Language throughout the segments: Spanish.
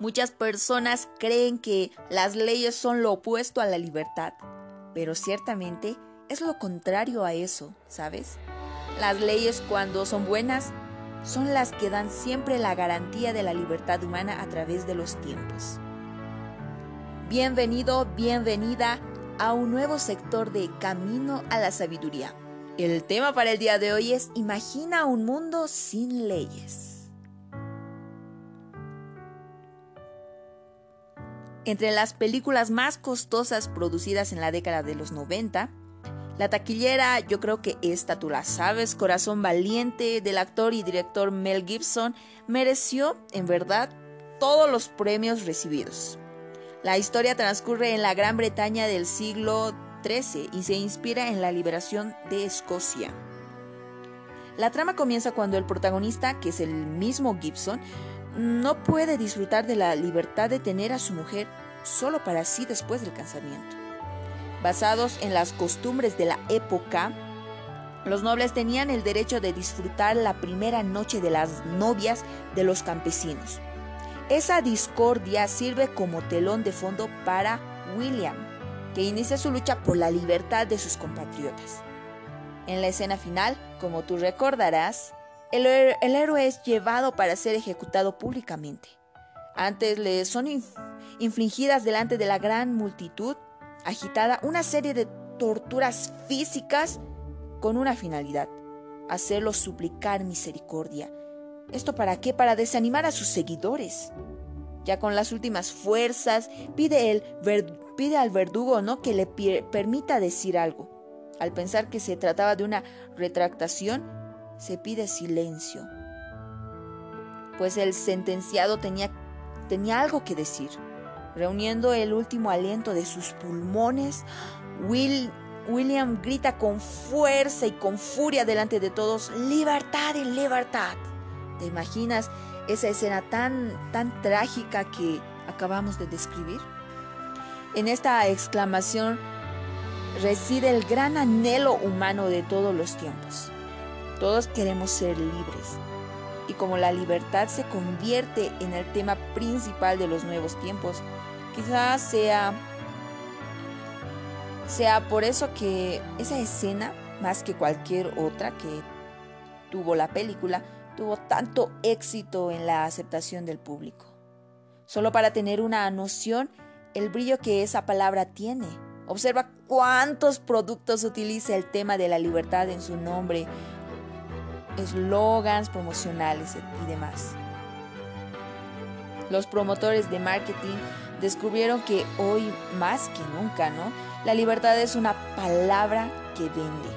Muchas personas creen que las leyes son lo opuesto a la libertad, pero ciertamente es lo contrario a eso, ¿sabes? Las leyes cuando son buenas son las que dan siempre la garantía de la libertad humana a través de los tiempos. Bienvenido, bienvenida a un nuevo sector de Camino a la Sabiduría. El tema para el día de hoy es Imagina un mundo sin leyes. Entre las películas más costosas producidas en la década de los 90, la taquillera, yo creo que esta tú la sabes, Corazón Valiente del actor y director Mel Gibson, mereció, en verdad, todos los premios recibidos. La historia transcurre en la Gran Bretaña del siglo XIII y se inspira en la liberación de Escocia. La trama comienza cuando el protagonista, que es el mismo Gibson, no puede disfrutar de la libertad de tener a su mujer solo para sí después del casamiento. Basados en las costumbres de la época, los nobles tenían el derecho de disfrutar la primera noche de las novias de los campesinos. Esa discordia sirve como telón de fondo para William, que inicia su lucha por la libertad de sus compatriotas. En la escena final, como tú recordarás, el, héroe es llevado para ser ejecutado públicamente. Antes le son infligidas delante de la gran multitud agitada una serie de torturas físicas con una finalidad, hacerlo suplicar misericordia. ¿Esto para qué? Para desanimar a sus seguidores. Ya con las últimas fuerzas, pide, el pide al verdugo ¿no? que le permita decir algo. Al pensar que se trataba de una retractación, se pide silencio. Pues el sentenciado tenía, tenía algo que decir. Reuniendo el último aliento de sus pulmones, William grita con fuerza y con furia delante de todos, libertad y libertad. ¿Te imaginas esa escena tan, tan trágica que acabamos de describir? En esta exclamación reside el gran anhelo humano de todos los tiempos. Todos queremos ser libres. Y como la libertad se convierte en el tema principal de los nuevos tiempos, Quizás sea, sea por eso que esa escena, más que cualquier otra que tuvo la película, tuvo tanto éxito en la aceptación del público. Solo para tener una noción el brillo que esa palabra tiene. Observa cuántos productos utiliza el tema de la libertad en su nombre, eslogans promocionales y demás. Los promotores de marketing descubrieron que hoy más que nunca, ¿no? La libertad es una palabra que vende,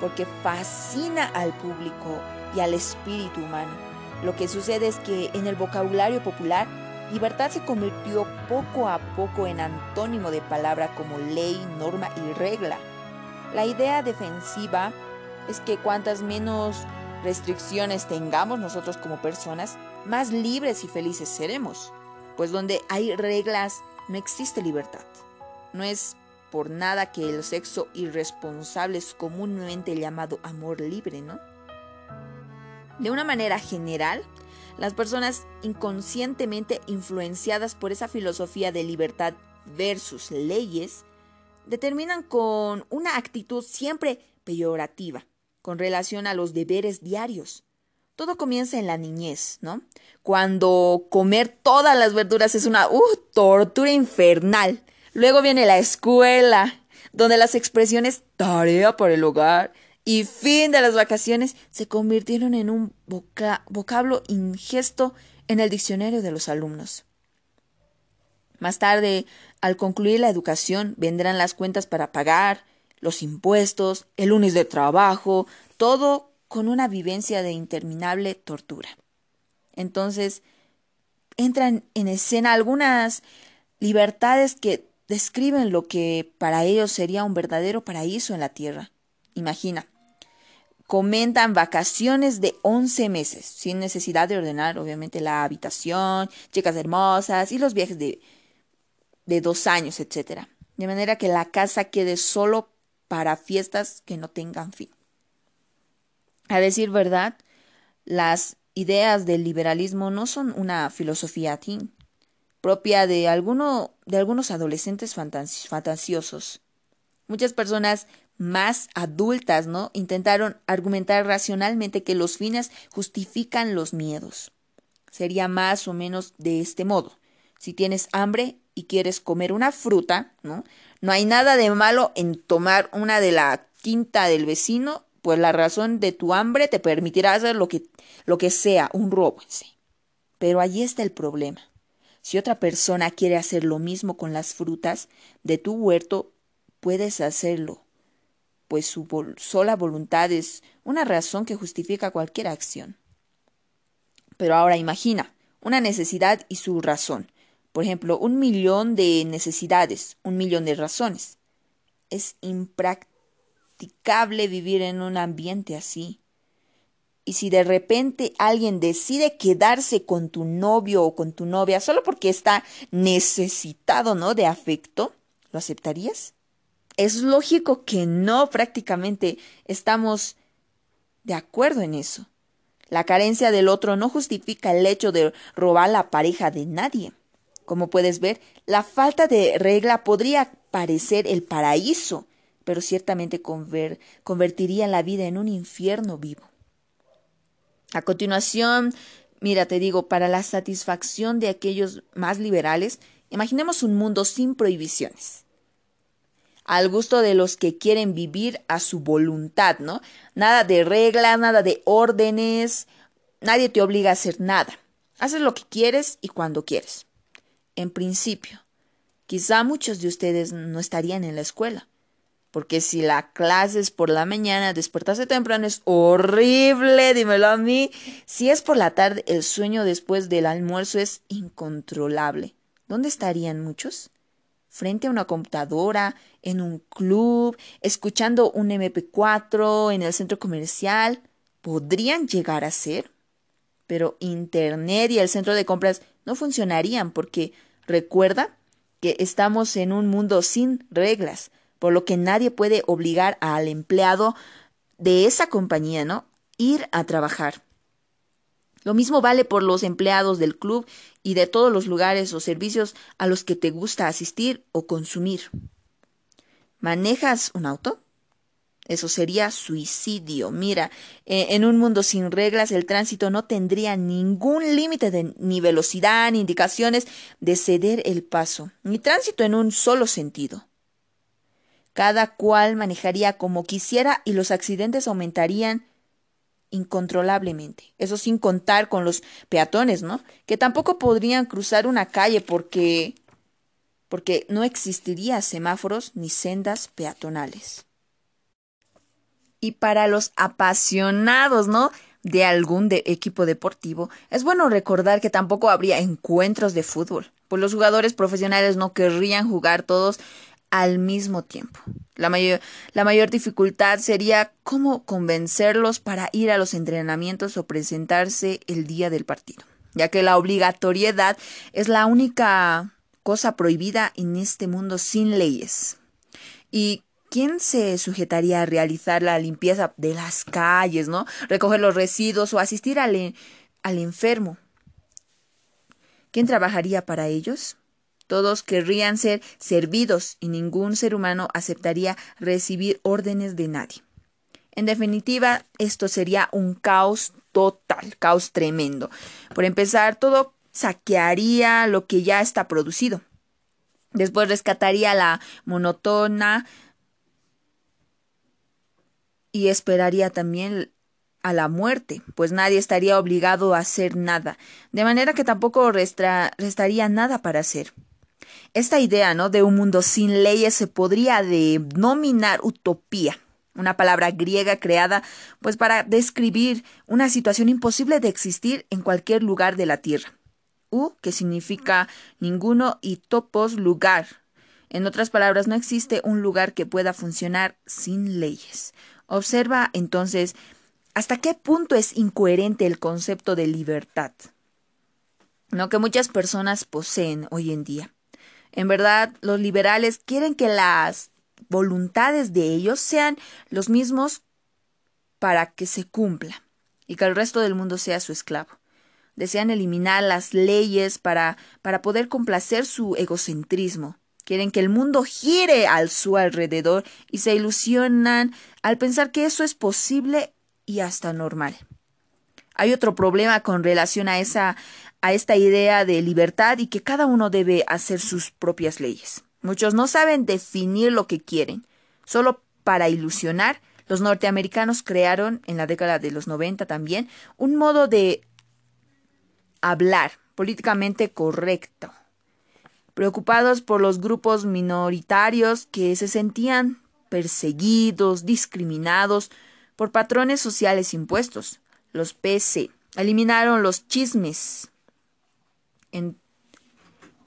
porque fascina al público y al espíritu humano. Lo que sucede es que en el vocabulario popular, libertad se convirtió poco a poco en antónimo de palabra como ley, norma y regla. La idea defensiva es que cuantas menos restricciones tengamos nosotros como personas, más libres y felices seremos pues donde hay reglas no existe libertad. No es por nada que el sexo irresponsable es comúnmente llamado amor libre, ¿no? De una manera general, las personas inconscientemente influenciadas por esa filosofía de libertad versus leyes determinan con una actitud siempre peyorativa con relación a los deberes diarios, todo comienza en la niñez, ¿no? Cuando comer todas las verduras es una uh, tortura infernal. Luego viene la escuela, donde las expresiones tarea por el hogar y fin de las vacaciones se convirtieron en un vocablo ingesto en el diccionario de los alumnos. Más tarde, al concluir la educación, vendrán las cuentas para pagar, los impuestos, el lunes de trabajo, todo con una vivencia de interminable tortura. Entonces, entran en escena algunas libertades que describen lo que para ellos sería un verdadero paraíso en la tierra. Imagina, comentan vacaciones de 11 meses, sin necesidad de ordenar, obviamente, la habitación, chicas hermosas y los viajes de, de dos años, etc. De manera que la casa quede solo para fiestas que no tengan fin. A decir verdad, las ideas del liberalismo no son una filosofía teen, propia de, alguno, de algunos adolescentes fantasiosos. Muchas personas más adultas, ¿no? Intentaron argumentar racionalmente que los fines justifican los miedos. Sería más o menos de este modo. Si tienes hambre y quieres comer una fruta, ¿no? No hay nada de malo en tomar una de la quinta del vecino, pues la razón de tu hambre te permitirá hacer lo que, lo que sea, un robo en sí. Pero allí está el problema. Si otra persona quiere hacer lo mismo con las frutas de tu huerto, puedes hacerlo pues su sola voluntad es una razón que justifica cualquier acción. Pero ahora imagina una necesidad y su razón. Por ejemplo, un millón de necesidades, un millón de razones. Es impracticable vivir en un ambiente así. Y si de repente alguien decide quedarse con tu novio o con tu novia solo porque está necesitado, ¿no? de afecto, ¿lo aceptarías? Es lógico que no, prácticamente estamos de acuerdo en eso. La carencia del otro no justifica el hecho de robar la pareja de nadie. Como puedes ver, la falta de regla podría parecer el paraíso, pero ciertamente convertiría la vida en un infierno vivo. A continuación, mira, te digo, para la satisfacción de aquellos más liberales, imaginemos un mundo sin prohibiciones al gusto de los que quieren vivir a su voluntad, ¿no? Nada de reglas, nada de órdenes, nadie te obliga a hacer nada. Haces lo que quieres y cuando quieres. En principio, quizá muchos de ustedes no estarían en la escuela, porque si la clase es por la mañana, despertarse temprano es horrible, dímelo a mí. Si es por la tarde, el sueño después del almuerzo es incontrolable. ¿Dónde estarían muchos? frente a una computadora, en un club, escuchando un MP4 en el centro comercial, podrían llegar a ser. Pero Internet y el centro de compras no funcionarían porque recuerda que estamos en un mundo sin reglas, por lo que nadie puede obligar al empleado de esa compañía, ¿no? Ir a trabajar. Lo mismo vale por los empleados del club y de todos los lugares o servicios a los que te gusta asistir o consumir. ¿Manejas un auto? Eso sería suicidio. Mira, e, en un mundo sin reglas el tránsito no tendría ningún límite ni velocidad ni indicaciones de ceder el paso, ni tránsito en un solo sentido. Cada cual manejaría como quisiera y los accidentes aumentarían incontrolablemente. Eso sin contar con los peatones, ¿no? Que tampoco podrían cruzar una calle porque porque no existiría semáforos ni sendas peatonales. Y para los apasionados, ¿no? de algún equipo deportivo, es bueno recordar que tampoco habría encuentros de fútbol, pues los jugadores profesionales no querrían jugar todos al mismo tiempo. La mayor, la mayor dificultad sería cómo convencerlos para ir a los entrenamientos o presentarse el día del partido, ya que la obligatoriedad es la única cosa prohibida en este mundo sin leyes. ¿Y quién se sujetaría a realizar la limpieza de las calles, ¿no? Recoger los residuos o asistir al, al enfermo. ¿Quién trabajaría para ellos? Todos querrían ser servidos y ningún ser humano aceptaría recibir órdenes de nadie. En definitiva, esto sería un caos total, caos tremendo. Por empezar, todo saquearía lo que ya está producido. Después rescataría la monotona y esperaría también a la muerte, pues nadie estaría obligado a hacer nada, de manera que tampoco restaría nada para hacer. Esta idea, ¿no? De un mundo sin leyes se podría denominar utopía, una palabra griega creada pues para describir una situación imposible de existir en cualquier lugar de la Tierra. U, que significa ninguno, y topos, lugar. En otras palabras, no existe un lugar que pueda funcionar sin leyes. Observa entonces hasta qué punto es incoherente el concepto de libertad, ¿no? que muchas personas poseen hoy en día. En verdad, los liberales quieren que las voluntades de ellos sean los mismos para que se cumpla y que el resto del mundo sea su esclavo. Desean eliminar las leyes para, para poder complacer su egocentrismo. Quieren que el mundo gire al su alrededor y se ilusionan al pensar que eso es posible y hasta normal. Hay otro problema con relación a esa a esta idea de libertad y que cada uno debe hacer sus propias leyes. Muchos no saben definir lo que quieren. Solo para ilusionar, los norteamericanos crearon en la década de los 90 también un modo de hablar políticamente correcto, preocupados por los grupos minoritarios que se sentían perseguidos, discriminados por patrones sociales impuestos. Los PC eliminaron los chismes. En,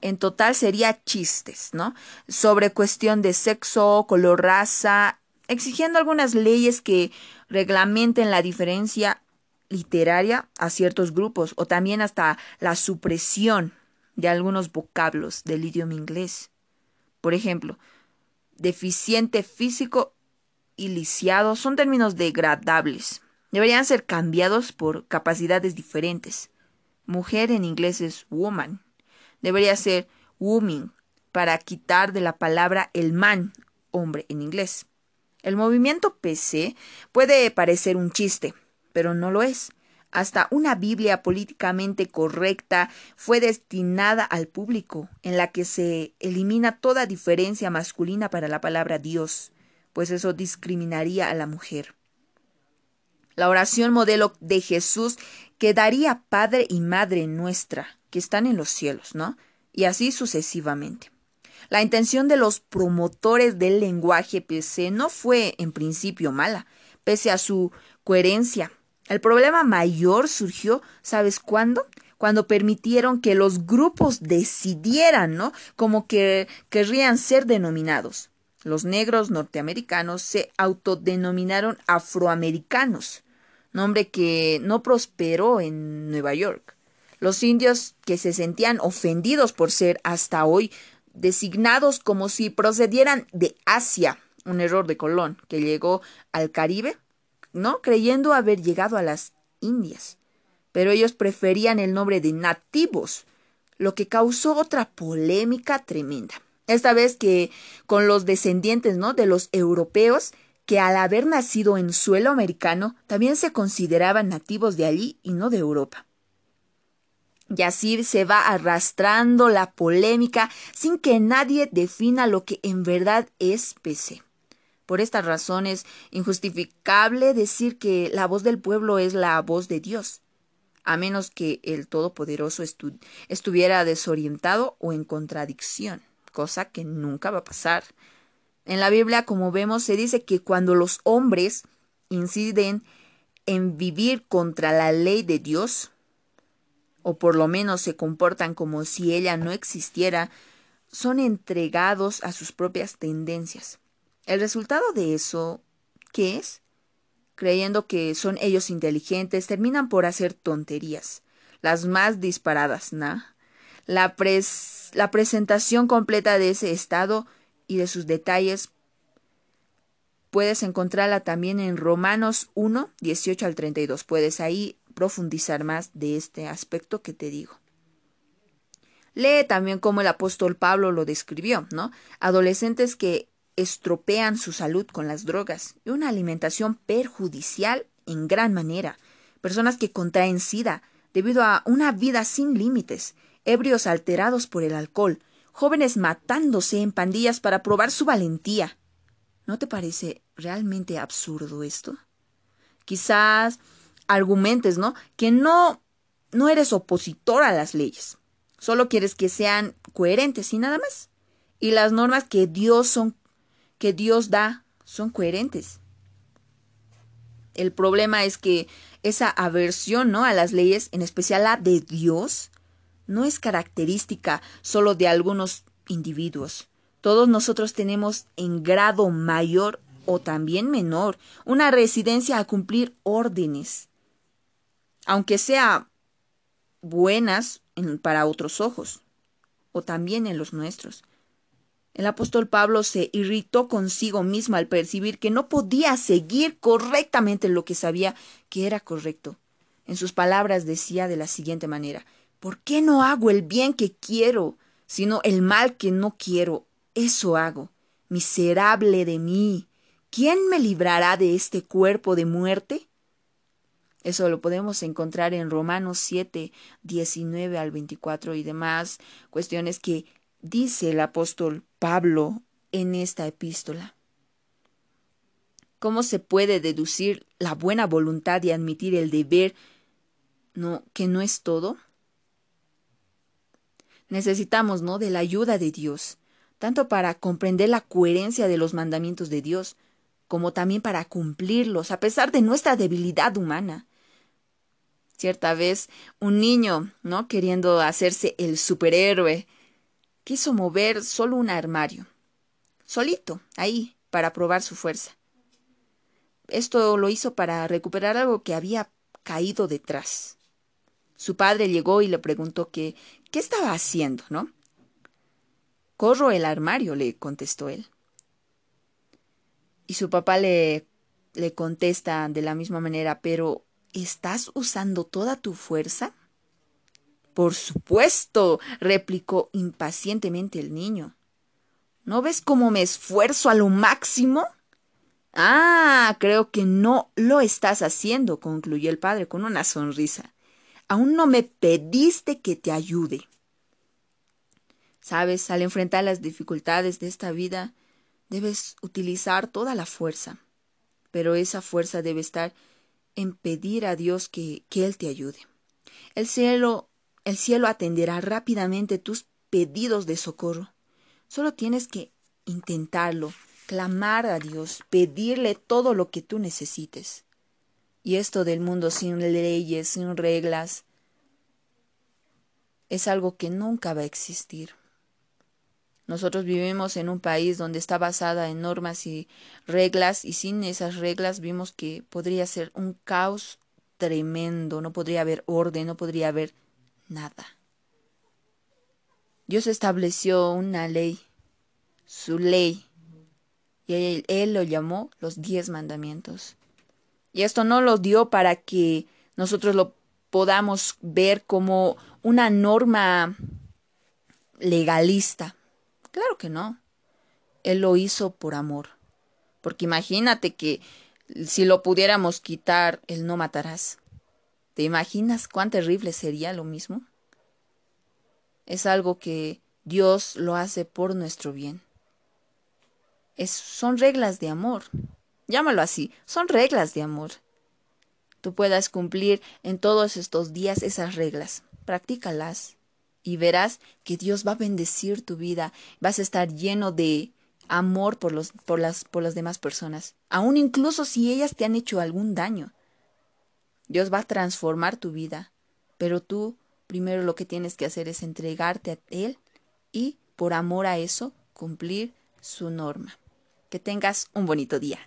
en total sería chistes, ¿no? Sobre cuestión de sexo, color, raza, exigiendo algunas leyes que reglamenten la diferencia literaria a ciertos grupos o también hasta la supresión de algunos vocablos del idioma inglés. Por ejemplo, deficiente físico y lisiado son términos degradables. Deberían ser cambiados por capacidades diferentes. Mujer en inglés es woman. Debería ser woman para quitar de la palabra el man, hombre en inglés. El movimiento PC puede parecer un chiste, pero no lo es. Hasta una Biblia políticamente correcta fue destinada al público, en la que se elimina toda diferencia masculina para la palabra Dios, pues eso discriminaría a la mujer. La oración modelo de Jesús quedaría Padre y Madre nuestra, que están en los cielos, ¿no? Y así sucesivamente. La intención de los promotores del lenguaje PC no fue en principio mala, pese a su coherencia el problema mayor surgió, ¿sabes cuándo? Cuando permitieron que los grupos decidieran, ¿no? Como que querrían ser denominados. Los negros norteamericanos se autodenominaron afroamericanos, nombre que no prosperó en Nueva York. Los indios que se sentían ofendidos por ser hasta hoy designados como si procedieran de Asia, un error de Colón, que llegó al Caribe ¿no? Creyendo haber llegado a las Indias. Pero ellos preferían el nombre de nativos, lo que causó otra polémica tremenda. Esta vez que con los descendientes, ¿no? de los europeos que al haber nacido en suelo americano también se consideraban nativos de allí y no de Europa. Y así se va arrastrando la polémica sin que nadie defina lo que en verdad es PC. Por esta razón es injustificable decir que la voz del pueblo es la voz de Dios, a menos que el Todopoderoso estuviera desorientado o en contradicción, cosa que nunca va a pasar. En la Biblia, como vemos, se dice que cuando los hombres inciden en vivir contra la ley de Dios, o por lo menos se comportan como si ella no existiera, son entregados a sus propias tendencias. El resultado de eso, ¿qué es? Creyendo que son ellos inteligentes, terminan por hacer tonterías, las más disparadas, ¿no? La, la presentación completa de ese estado y de sus detalles puedes encontrarla también en Romanos 1, 18 al 32. Puedes ahí profundizar más de este aspecto que te digo. Lee también cómo el apóstol Pablo lo describió, ¿no? Adolescentes que estropean su salud con las drogas y una alimentación perjudicial en gran manera, personas que contraen sida debido a una vida sin límites, ebrios alterados por el alcohol, jóvenes matándose en pandillas para probar su valentía. ¿No te parece realmente absurdo esto? Quizás argumentes, ¿no? Que no no eres opositor a las leyes. Solo quieres que sean coherentes y nada más. Y las normas que Dios son que Dios da son coherentes. El problema es que esa aversión ¿no? a las leyes, en especial la de Dios, no es característica solo de algunos individuos. Todos nosotros tenemos en grado mayor o también menor una residencia a cumplir órdenes, aunque sea buenas para otros ojos o también en los nuestros. El apóstol Pablo se irritó consigo mismo al percibir que no podía seguir correctamente lo que sabía que era correcto. En sus palabras decía de la siguiente manera, ¿por qué no hago el bien que quiero, sino el mal que no quiero? Eso hago. Miserable de mí. ¿Quién me librará de este cuerpo de muerte? Eso lo podemos encontrar en Romanos 7, 19 al 24 y demás cuestiones que dice el apóstol Pablo en esta epístola. ¿Cómo se puede deducir la buena voluntad y admitir el deber no, que no es todo? Necesitamos, ¿no?, de la ayuda de Dios, tanto para comprender la coherencia de los mandamientos de Dios, como también para cumplirlos, a pesar de nuestra debilidad humana. Cierta vez, un niño, ¿no?, queriendo hacerse el superhéroe, quiso mover solo un armario, solito, ahí, para probar su fuerza. Esto lo hizo para recuperar algo que había caído detrás. Su padre llegó y le preguntó que qué estaba haciendo, ¿no? Corro el armario, le contestó él. Y su papá le, le contesta de la misma manera, pero ¿estás usando toda tu fuerza? Por supuesto, replicó impacientemente el niño. ¿No ves cómo me esfuerzo a lo máximo? Ah, creo que no lo estás haciendo, concluyó el padre con una sonrisa. Aún no me pediste que te ayude. Sabes, al enfrentar las dificultades de esta vida, debes utilizar toda la fuerza, pero esa fuerza debe estar en pedir a Dios que, que Él te ayude. El cielo, el cielo atenderá rápidamente tus pedidos de socorro. Solo tienes que intentarlo, clamar a Dios, pedirle todo lo que tú necesites. Y esto del mundo sin leyes, sin reglas, es algo que nunca va a existir. Nosotros vivimos en un país donde está basada en normas y reglas y sin esas reglas vimos que podría ser un caos tremendo, no podría haber orden, no podría haber nada. Dios estableció una ley, su ley, y él, lo llamó los diez mandamientos. Y esto no lo dio para que nosotros lo podamos ver como una norma legalista. Claro que no. Él lo hizo por amor. Porque imagínate que si lo pudiéramos quitar, el no matarás. ¿Te imaginas cuán terrible sería lo mismo? Es algo que Dios lo hace por nuestro bien son reglas de amor. Llámalo así, son reglas de amor. Tú puedas cumplir en todos estos días esas reglas. Practícalas y verás que Dios va a bendecir tu vida. Vas a estar lleno de amor por, los, por, las, por las demás personas, aun incluso si ellas te han hecho algún daño. Dios va a transformar tu vida, pero tú primero lo que tienes que hacer es entregarte a Él y por amor a eso cumplir su norma. Que tengas un bonito día.